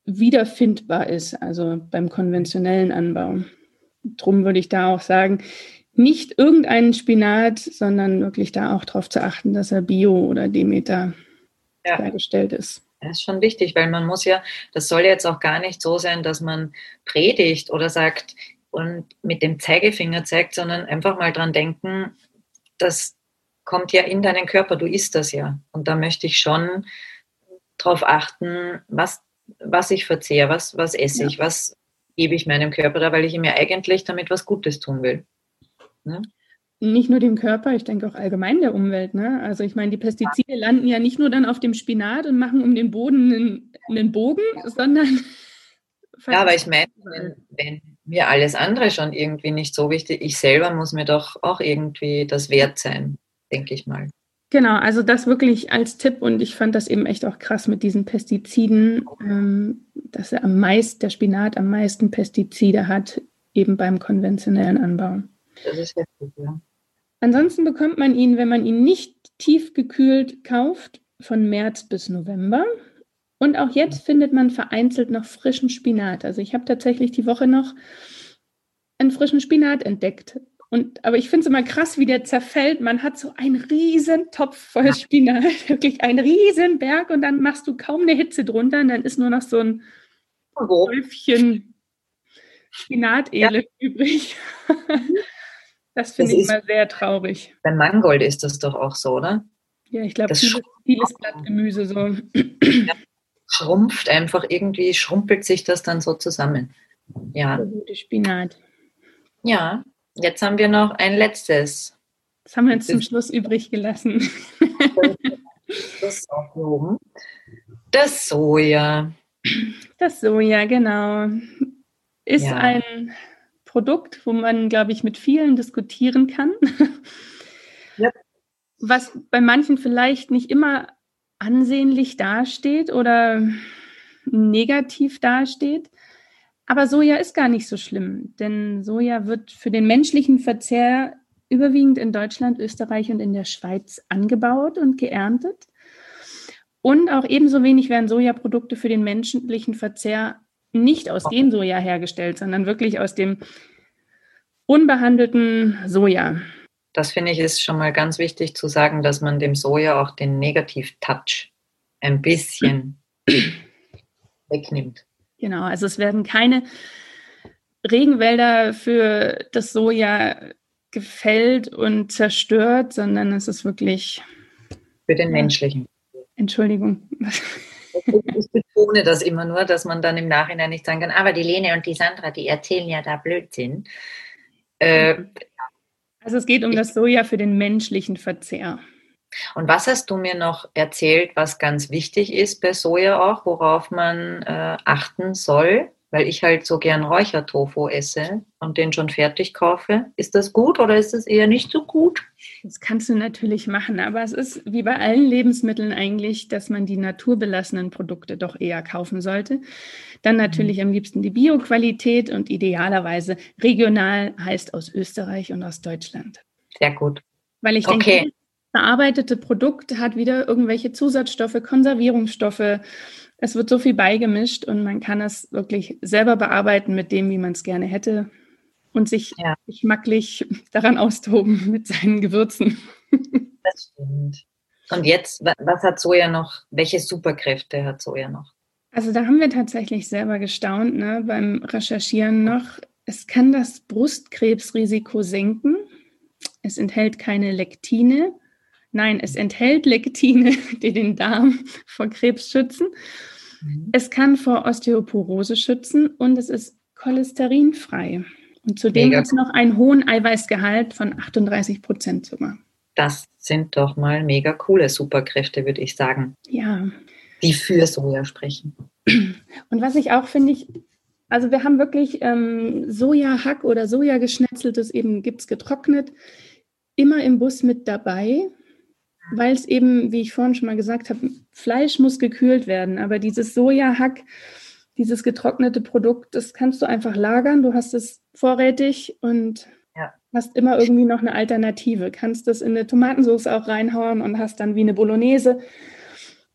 wiederfindbar ist, also beim konventionellen Anbau. Drum würde ich da auch sagen, nicht irgendeinen Spinat, sondern wirklich da auch darauf zu achten, dass er Bio oder Demeter ja. hergestellt ist. Das ist schon wichtig, weil man muss ja, das soll jetzt auch gar nicht so sein, dass man predigt oder sagt und mit dem Zeigefinger zeigt, sondern einfach mal dran denken, das kommt ja in deinen Körper, du isst das ja. Und da möchte ich schon darauf achten, was, was ich verzehre, was, was esse ja. ich, was gebe ich meinem Körper da, weil ich ihm ja eigentlich damit was Gutes tun will. Ne? Nicht nur dem Körper, ich denke auch allgemein der Umwelt. Ne? Also ich meine, die Pestizide landen ja nicht nur dann auf dem Spinat und machen um den Boden einen, einen Bogen, sondern... Ja, aber ich meine, wenn, wenn mir alles andere schon irgendwie nicht so wichtig, ich selber muss mir doch auch irgendwie das wert sein, denke ich mal. Genau, also das wirklich als Tipp und ich fand das eben echt auch krass mit diesen Pestiziden, ähm, dass er am meisten, der Spinat am meisten Pestizide hat, eben beim konventionellen Anbau. Das ist heftig, ja. Ansonsten bekommt man ihn, wenn man ihn nicht tiefgekühlt kauft, von März bis November. Und auch jetzt findet man vereinzelt noch frischen Spinat. Also ich habe tatsächlich die Woche noch einen frischen Spinat entdeckt. Und, aber ich finde es immer krass, wie der zerfällt. Man hat so einen riesen Topf voll Spinat, <laughs> wirklich einen riesen Berg und dann machst du kaum eine Hitze drunter und dann ist nur noch so ein Häufchen Spinatele ja. übrig. <laughs> das finde ich immer sehr traurig. Beim Mangold ist das doch auch so, oder? Ja, ich glaube, vieles, vieles Blattgemüse so. Ja, schrumpft einfach irgendwie, schrumpelt sich das dann so zusammen. Ja. Gute Spinat. Ja, Jetzt haben wir noch ein letztes. Das haben wir jetzt zum Schluss übrig gelassen. Das. Das Soja. Das Soja, genau. Ist ja. ein Produkt, wo man, glaube ich, mit vielen diskutieren kann. Ja. Was bei manchen vielleicht nicht immer ansehnlich dasteht oder negativ dasteht. Aber Soja ist gar nicht so schlimm, denn Soja wird für den menschlichen Verzehr überwiegend in Deutschland, Österreich und in der Schweiz angebaut und geerntet. Und auch ebenso wenig werden Sojaprodukte für den menschlichen Verzehr nicht aus Gensoja hergestellt, sondern wirklich aus dem unbehandelten Soja. Das finde ich ist schon mal ganz wichtig zu sagen, dass man dem Soja auch den Negativ-Touch ein bisschen <clears throat> wegnimmt. Genau, also es werden keine Regenwälder für das Soja gefällt und zerstört, sondern es ist wirklich. Für den menschlichen. Entschuldigung. Ich betone das immer nur, dass man dann im Nachhinein nicht sagen kann, aber die Lene und die Sandra, die erzählen ja da Blödsinn. Äh, also es geht um das Soja für den menschlichen Verzehr. Und was hast du mir noch erzählt, was ganz wichtig ist bei Soja auch, worauf man äh, achten soll? Weil ich halt so gern Räuchertofu esse und den schon fertig kaufe. Ist das gut oder ist das eher nicht so gut? Das kannst du natürlich machen, aber es ist wie bei allen Lebensmitteln eigentlich, dass man die naturbelassenen Produkte doch eher kaufen sollte. Dann natürlich mhm. am liebsten die Bioqualität und idealerweise regional heißt aus Österreich und aus Deutschland. Sehr gut. Weil ich denke, okay verarbeitete Produkt hat wieder irgendwelche Zusatzstoffe, Konservierungsstoffe. Es wird so viel beigemischt und man kann es wirklich selber bearbeiten mit dem, wie man es gerne hätte und sich ja. geschmacklich daran austoben <laughs> mit seinen Gewürzen. Das stimmt. Und jetzt, was hat Soja noch? Welche Superkräfte hat Soja noch? Also da haben wir tatsächlich selber gestaunt ne, beim Recherchieren noch. Es kann das Brustkrebsrisiko senken. Es enthält keine Lektine. Nein, es enthält Lektine, <laughs> die den Darm vor Krebs schützen. Mhm. Es kann vor Osteoporose schützen und es ist cholesterinfrei. Und zudem hat es noch einen hohen Eiweißgehalt von 38 Prozent sogar. Das sind doch mal mega coole Superkräfte, würde ich sagen. Ja. Die für Soja sprechen. Und was ich auch finde, ich, also wir haben wirklich ähm, Sojahack oder Sojageschnetzeltes, eben gibt es getrocknet, immer im Bus mit dabei weil es eben, wie ich vorhin schon mal gesagt habe, Fleisch muss gekühlt werden, aber dieses Sojahack, dieses getrocknete Produkt, das kannst du einfach lagern. Du hast es vorrätig und ja. hast immer irgendwie noch eine Alternative. Kannst das in eine Tomatensauce auch reinhauen und hast dann wie eine Bolognese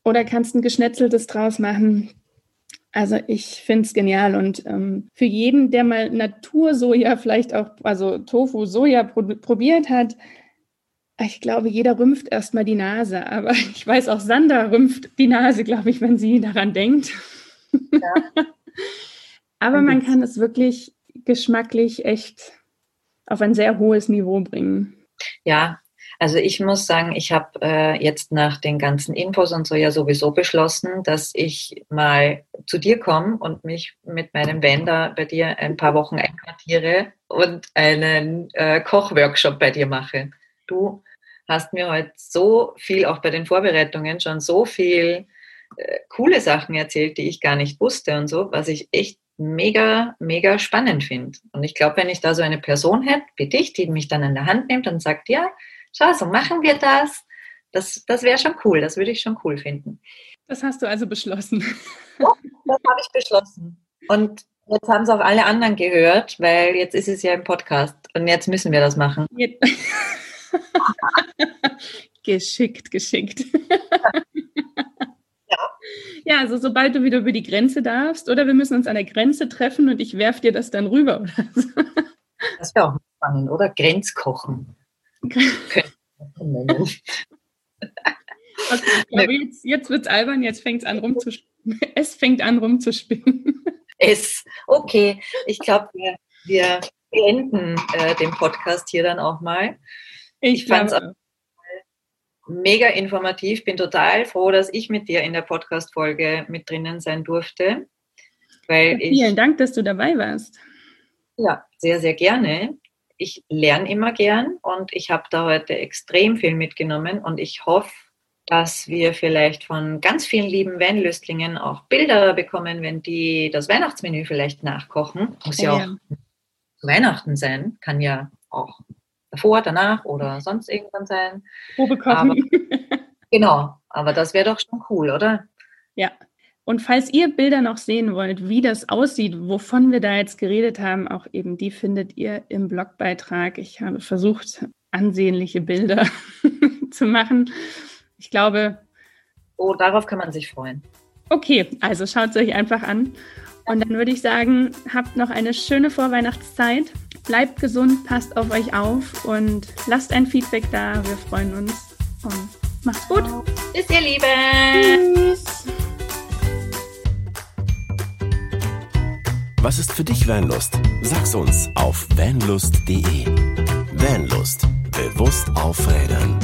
oder kannst ein geschnetzeltes draus machen. Also ich finde es genial und ähm, für jeden, der mal Natursoja vielleicht auch, also Tofu, Soja probiert hat, ich glaube, jeder rümpft erstmal die Nase, aber <laughs> ich weiß auch, Sander rümpft die Nase, glaube ich, wenn sie daran denkt. Ja. <laughs> aber man kann es wirklich geschmacklich echt auf ein sehr hohes Niveau bringen. Ja, also ich muss sagen, ich habe äh, jetzt nach den ganzen Infos und so ja sowieso beschlossen, dass ich mal zu dir komme und mich mit meinem Van bei dir ein paar Wochen einquartiere und einen äh, Kochworkshop bei dir mache. Du hast mir heute so viel, auch bei den Vorbereitungen, schon so viel äh, coole Sachen erzählt, die ich gar nicht wusste und so, was ich echt mega, mega spannend finde. Und ich glaube, wenn ich da so eine Person hätte, wie dich, die mich dann in der Hand nimmt und sagt, ja, schau, so machen wir das, das, das wäre schon cool, das würde ich schon cool finden. Das hast du also beschlossen. <laughs> Ja, das habe ich beschlossen. Und jetzt haben es auch alle anderen gehört, weil jetzt ist es ja im Podcast und jetzt müssen wir das machen. Jetzt. <laughs> <laughs> geschickt, geschickt. ja. ja, also sobald du wieder über die Grenze darfst, oder wir müssen uns an der Grenze treffen und ich werfe dir das dann rüber. Oder so. Das wäre auch spannend, oder? Grenzkochen. okay, glaube, jetzt, jetzt wird es albern, jetzt fängt es an rumzuspinnen. Es fängt an rumzuspinnen. Es, okay. Ich glaube, wir, wir beenden äh, den Podcast hier dann auch mal. Ich, fand es mega informativ. Bin total froh, dass ich mit dir in der Podcast-Folge mit drinnen sein durfte. Weil ja, vielen ich, Dank, dass du dabei warst. Ja, sehr, sehr gerne. Ich lerne immer gern und ich habe da heute extrem viel mitgenommen und ich hoffe, dass wir vielleicht von ganz vielen lieben Weinlöstlingen auch Bilder bekommen, wenn die das Weihnachtsmenü vielleicht nachkochen. Muss ja, ja auch Weihnachten sein, kann ja auch davor, danach oder sonst irgendwann sein. Probekochen. <laughs> Genau, aber das wäre doch schon cool, oder? Ja. Und falls ihr Bilder noch sehen wollt, wie das aussieht, wovon wir da jetzt geredet haben, auch eben die findet ihr im Blogbeitrag. Ich habe versucht, ansehnliche Bilder <laughs> zu machen. Ich glaube. Oh, darauf kann man sich freuen. Okay, also schaut es euch einfach an. Und dann würde ich sagen, habt noch eine schöne Vorweihnachtszeit. Bleibt gesund, passt auf euch auf und lasst ein Feedback da. Wir freuen uns. Und macht's gut. Bis ihr Lieben. Tschüss. Was ist für dich Vanlust? Sag's uns auf vanlust.de. Vanlust. Bewusst aufrädern.